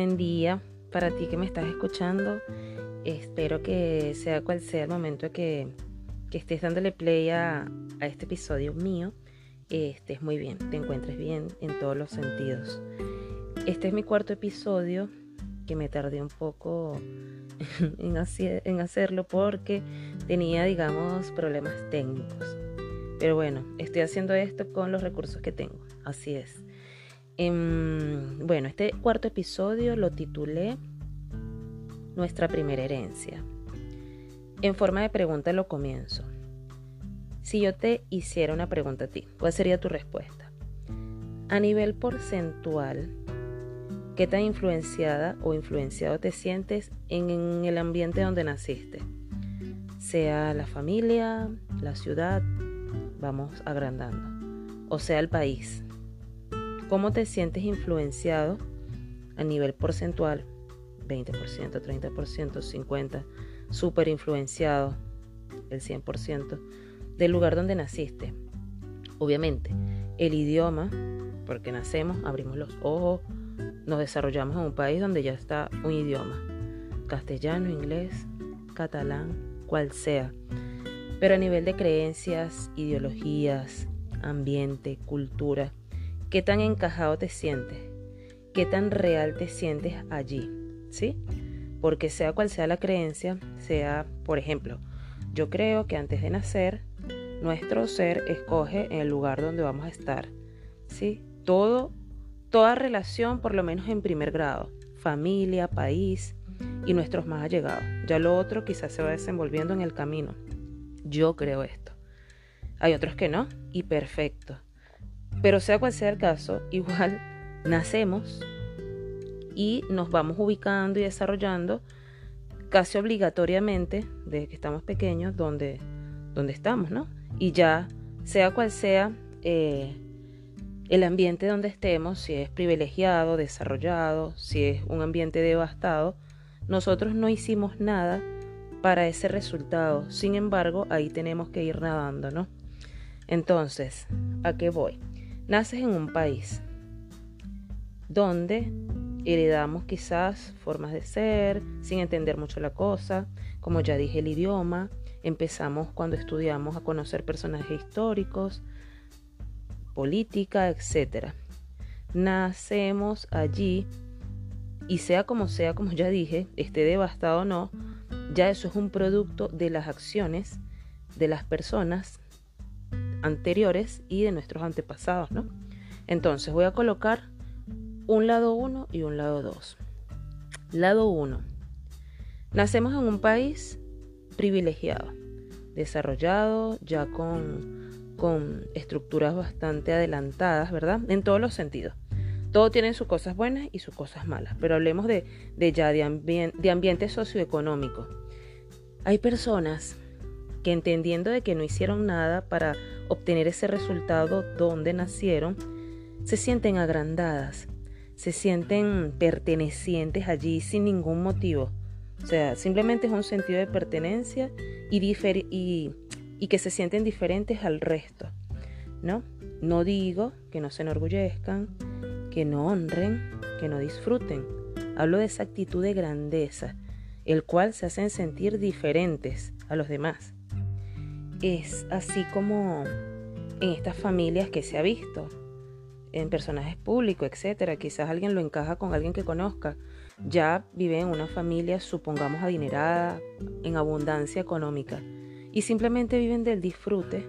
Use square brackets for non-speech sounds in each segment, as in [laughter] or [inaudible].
buen día para ti que me estás escuchando. Espero que sea cual sea el momento que, que estés dándole play a, a este episodio mío, estés muy bien, te encuentres bien en todos los sentidos. Este es mi cuarto episodio que me tardé un poco [laughs] en hacerlo porque tenía, digamos, problemas técnicos. Pero bueno, estoy haciendo esto con los recursos que tengo. Así es. Em, bueno, este cuarto episodio lo titulé Nuestra primera herencia. En forma de pregunta lo comienzo. Si yo te hiciera una pregunta a ti, ¿cuál sería tu respuesta? A nivel porcentual, ¿qué tan influenciada o influenciado te sientes en el ambiente donde naciste? Sea la familia, la ciudad, vamos agrandando, o sea el país, ¿Cómo te sientes influenciado a nivel porcentual? 20%, 30%, 50%, súper influenciado, el 100%, del lugar donde naciste. Obviamente, el idioma, porque nacemos, abrimos los ojos, nos desarrollamos en un país donde ya está un idioma, castellano, inglés, catalán, cual sea. Pero a nivel de creencias, ideologías, ambiente, cultura, qué tan encajado te sientes, qué tan real te sientes allí, ¿sí? Porque sea cual sea la creencia, sea, por ejemplo, yo creo que antes de nacer, nuestro ser escoge el lugar donde vamos a estar, ¿sí? Todo, toda relación, por lo menos en primer grado, familia, país y nuestros más allegados. Ya lo otro quizás se va desenvolviendo en el camino. Yo creo esto. Hay otros que no, y perfecto. Pero sea cual sea el caso, igual [laughs] nacemos y nos vamos ubicando y desarrollando casi obligatoriamente desde que estamos pequeños donde, donde estamos, ¿no? Y ya sea cual sea eh, el ambiente donde estemos, si es privilegiado, desarrollado, si es un ambiente devastado, nosotros no hicimos nada para ese resultado. Sin embargo, ahí tenemos que ir nadando, ¿no? Entonces, ¿a qué voy? Naces en un país donde heredamos quizás formas de ser, sin entender mucho la cosa, como ya dije el idioma, empezamos cuando estudiamos a conocer personajes históricos, política, etc. Nacemos allí y sea como sea, como ya dije, esté devastado o no, ya eso es un producto de las acciones de las personas anteriores y de nuestros antepasados, ¿no? Entonces voy a colocar un lado 1 y un lado 2. Lado 1. Nacemos en un país privilegiado, desarrollado, ya con, con estructuras bastante adelantadas, ¿verdad? En todos los sentidos. Todo tiene sus cosas buenas y sus cosas malas, pero hablemos de, ya de, de ambiente socioeconómico. Hay personas que entendiendo de que no hicieron nada para obtener ese resultado donde nacieron, se sienten agrandadas, se sienten pertenecientes allí sin ningún motivo. O sea, simplemente es un sentido de pertenencia y, y que se sienten diferentes al resto. ¿no? no digo que no se enorgullezcan, que no honren, que no disfruten. Hablo de esa actitud de grandeza, el cual se hacen sentir diferentes a los demás es así como en estas familias que se ha visto, en personajes públicos, etcétera. Quizás alguien lo encaja con alguien que conozca. Ya vive en una familia, supongamos, adinerada, en abundancia económica, y simplemente viven del disfrute,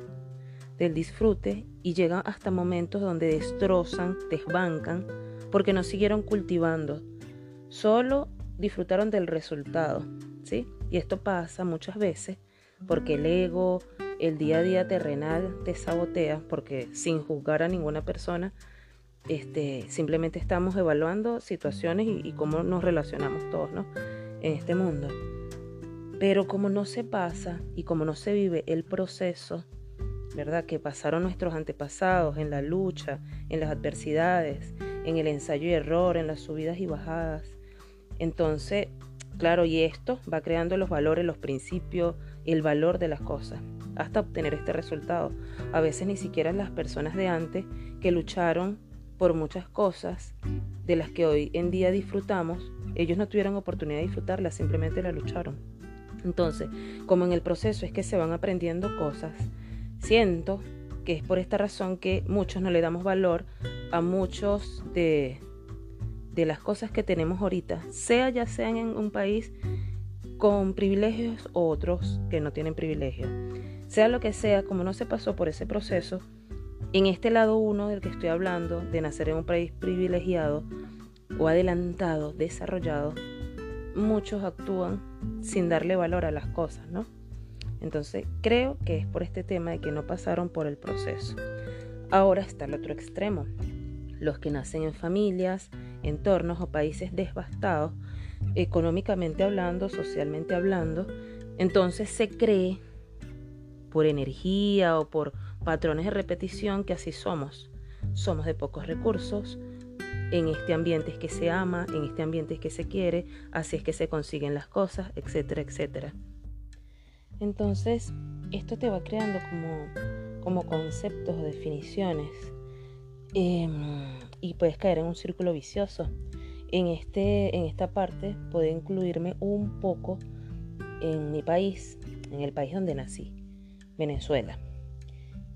del disfrute, y llegan hasta momentos donde destrozan, desbancan, porque no siguieron cultivando. Solo disfrutaron del resultado, ¿sí? Y esto pasa muchas veces porque el ego, el día a día terrenal te sabotea, porque sin juzgar a ninguna persona, este, simplemente estamos evaluando situaciones y, cómo nos relacionamos todos ¿no? en este mundo. Pero como no se pasa y como no se vive el proceso, ¿verdad? Que pasaron nuestros antepasados en la lucha, en las adversidades, en el ensayo y error, en las subidas y bajadas. Entonces, claro, y esto va creando los valores, los principios, el valor de las cosas hasta obtener este resultado. A veces ni siquiera las personas de antes que lucharon por muchas cosas de las que hoy en día disfrutamos, ellos no tuvieron oportunidad de disfrutarlas, simplemente la lucharon. Entonces, como en el proceso es que se van aprendiendo cosas, siento que es por esta razón que muchos no le damos valor a muchos de, de las cosas que tenemos ahorita, sea ya sean en un país con privilegios o otros que no tienen privilegios. Sea lo que sea, como no se pasó por ese proceso, en este lado uno del que estoy hablando, de nacer en un país privilegiado o adelantado, desarrollado, muchos actúan sin darle valor a las cosas, ¿no? Entonces creo que es por este tema de que no pasaron por el proceso. Ahora está el otro extremo, los que nacen en familias, entornos o países devastados, económicamente hablando, socialmente hablando, entonces se cree por energía o por patrones de repetición que así somos. Somos de pocos recursos, en este ambiente es que se ama, en este ambiente es que se quiere, así es que se consiguen las cosas, etcétera, etcétera. Entonces, esto te va creando como, como conceptos o definiciones em, y puedes caer en un círculo vicioso. En, este, en esta parte puedo incluirme un poco en mi país, en el país donde nací, Venezuela,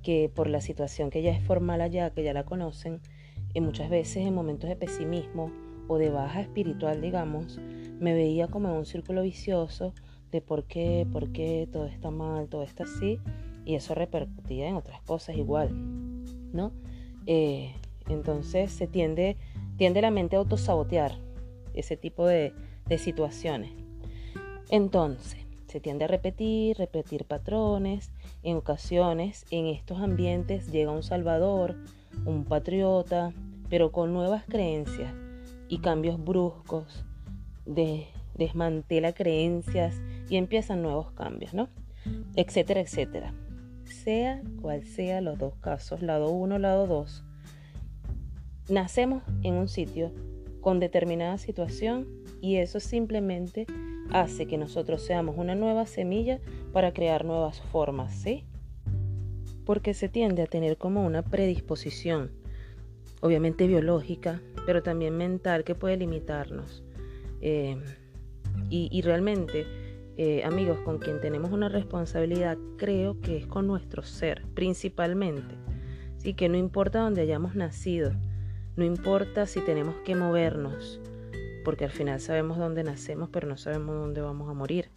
que por la situación que ya es formal allá, que ya la conocen, y muchas veces en momentos de pesimismo o de baja espiritual, digamos, me veía como en un círculo vicioso de por qué, por qué todo está mal, todo está así, y eso repercutía en otras cosas igual, ¿no? Eh, entonces se tiende, tiende la mente a autosabotear ese tipo de, situaciones. Entonces, se tiende a repetir, repetir patrones. En ocasiones, en estos ambientes llega un salvador, un patriota, pero con nuevas creencias y cambios bruscos, de, desmantela creencias y empiezan nuevos cambios, ¿no? Etcétera, etcétera. Sea cual sea los dos casos, lado 1, lado 2, nacemos en un sitio con determinada situación y eso simplemente hace que nosotros seamos una nueva semilla para crear nuevas formas, ¿sí? Porque se tiende a tener como una predisposición obviamente biológica, pero también mental que puede limitarnos. Eh, y, realmente, eh, amigos, con quien tenemos una responsabilidad, creo que es con nuestro ser, principalmente. Así que no importa dónde hayamos nacido, no importa si tenemos que movernos, porque al final sabemos dónde nacemos, pero no sabemos dónde vamos a morir.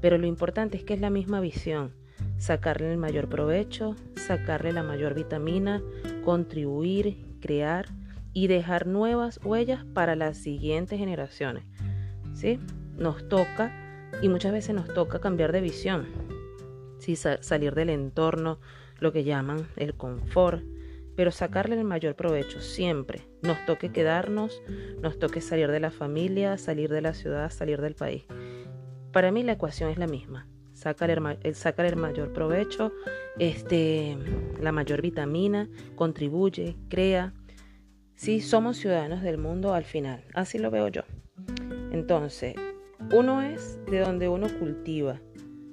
Pero lo importante es que es la misma visión, sacarle el mayor provecho, sacarle la mayor vitamina, contribuir, crear y dejar nuevas huellas para las siguientes generaciones. ¿Sí? Nos toca y muchas veces nos toca cambiar de visión. Salir del entorno, lo que llaman el confort, pero sacarle el mayor provecho siempre. Nos toque quedarnos, nos toque salir de la familia, salir de la ciudad, salir del país. Para mí la ecuación es la misma. Sacar el, sacar el mayor provecho, este, la mayor vitamina, contribuye, crea. Sí, somos ciudadanos del mundo al final, así lo veo yo. Entonces, uno es de donde uno cultiva,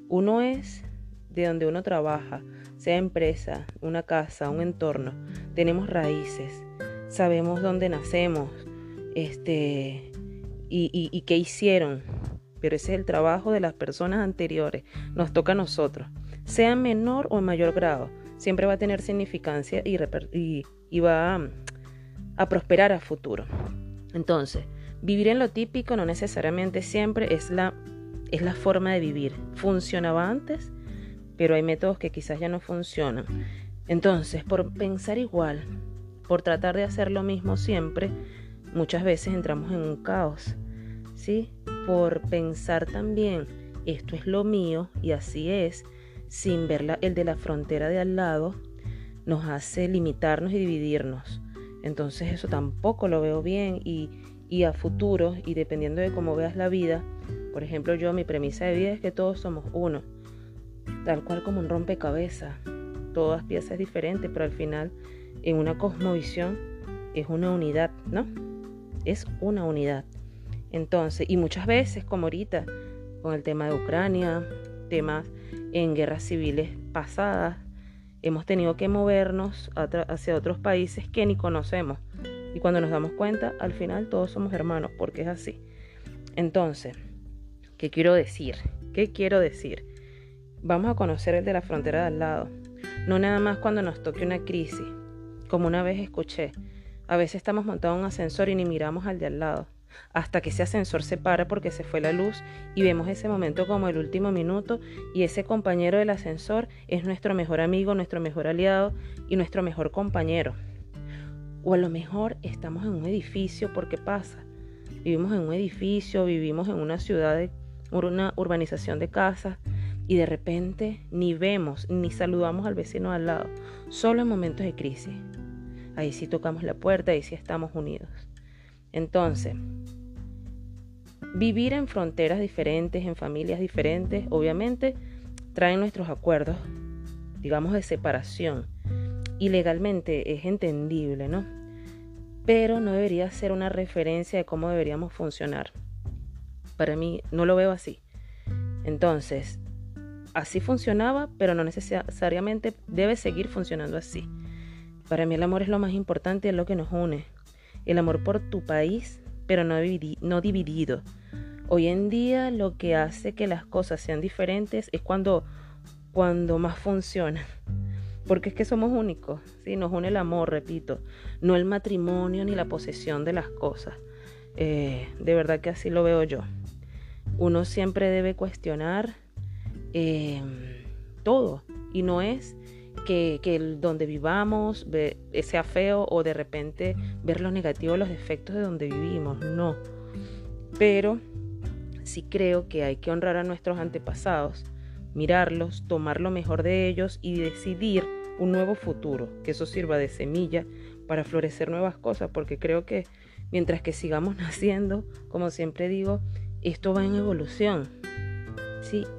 uno es de donde uno trabaja, sea empresa, una casa, un entorno. Tenemos raíces, sabemos dónde nacemos, este, y, qué hicieron. Pero ese es el trabajo de las personas anteriores. Nos toca a nosotros sea en menor o en mayor grado, siempre va a tener significancia y, va a, prosperar a futuro. Entonces, vivir en lo típico no necesariamente siempre es la, es la forma de vivir. Funcionaba antes, pero hay métodos que quizás ya no funcionan. Entonces, por pensar igual, por tratar de hacer lo mismo siempre, muchas veces entramos en un caos. ¿Sí? Por pensar también, esto es lo mío y así es, sin ver el de la frontera de al lado, nos hace limitarnos y dividirnos. Entonces eso tampoco lo veo bien y, y a futuro y dependiendo de cómo veas la vida, por ejemplo yo mi premisa de vida es que todos somos uno, tal cual como un rompecabezas, todas piezas diferentes, pero al final en una cosmovisión es una unidad, ¿no? Es una unidad. Entonces, y muchas veces, como ahorita, con el tema de Ucrania, temas en guerras civiles pasadas, hemos tenido que movernos hacia otros países que ni conocemos, Y cuando nos damos cuenta, al final todos somos hermanos, porque es así. Entonces, ¿qué quiero decir? ¿Qué quiero decir? Vamos a conocer el de la frontera de al lado. No nada más cuando nos toque una crisis. Como una vez escuché, a veces estamos montados en un ascensor y ni miramos al de al lado hasta que ese ascensor se para porque se fue la luz y vemos ese momento como el último minuto y ese compañero del ascensor es nuestro mejor amigo, nuestro mejor aliado y nuestro mejor compañero. O a lo mejor estamos en un edificio porque pasa. Vivimos en un edificio, vivimos en una ciudad, de, una urbanización de casas y de repente ni vemos ni saludamos al vecino al lado, solo en momentos de crisis. Ahí sí tocamos la puerta, ahí sí estamos unidos. Entonces, vivir en fronteras diferentes, en familias diferentes, obviamente traen nuestros acuerdos, digamos, de separación. Y legalmente es entendible, ¿no? Pero no debería ser una referencia de cómo deberíamos funcionar. Para mí no lo veo así. Entonces, así funcionaba, pero no necesariamente debe seguir funcionando así. Para mí el amor es lo más importante, es lo que nos une el amor por tu país, pero no, dividido. Hoy en día lo que hace que las cosas sean diferentes es cuando, cuando más funcionan. Porque es que somos únicos, ¿sí? nos une el amor, repito, no el matrimonio ni la posesión de las cosas. Eh, de verdad que así lo veo yo. Uno siempre debe cuestionar eh, todo y no es que, donde vivamos sea feo o de repente ver lo negativo, los defectos de donde vivimos, no. Pero sí creo que hay que honrar a nuestros antepasados, mirarlos, tomar lo mejor de ellos y decidir un nuevo futuro, que eso sirva de semilla para florecer nuevas cosas, porque creo que mientras que sigamos [laughs] naciendo, como siempre digo, esto va en evolución.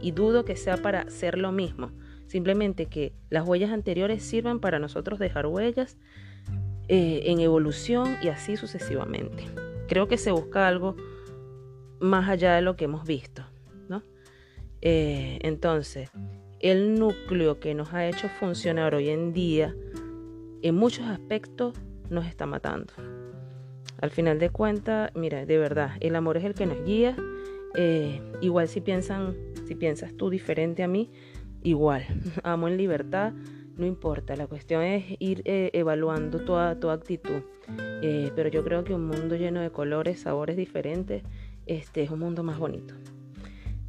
Y dudo que sea para ser lo mismo. Simplemente que las huellas anteriores sirvan para nosotros dejar huellas eh, en evolución y así sucesivamente. Creo que se busca algo más allá de lo que hemos visto. ¿no? Eh, entonces, el núcleo que nos ha hecho funcionar hoy en día, en muchos aspectos, nos está matando. Al final de cuentas, mira, de verdad, el amor es el que nos guía. Eh, igual si piensan, si piensas tú diferente a mí, igual, [laughs] amo en libertad, no importa, la cuestión es ir eh, evaluando toda tu actitud. Eh, pero yo creo que un mundo lleno de colores, sabores diferentes, este es un mundo más bonito.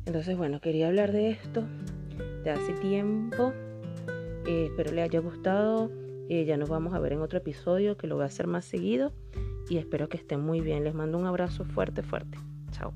Entonces, bueno, quería hablar de esto de hace tiempo. Eh, espero le haya gustado. ya nos vamos a ver en otro episodio que lo voy a hacer más seguido. Y espero que estén muy bien. Les mando un abrazo fuerte, fuerte. Chao.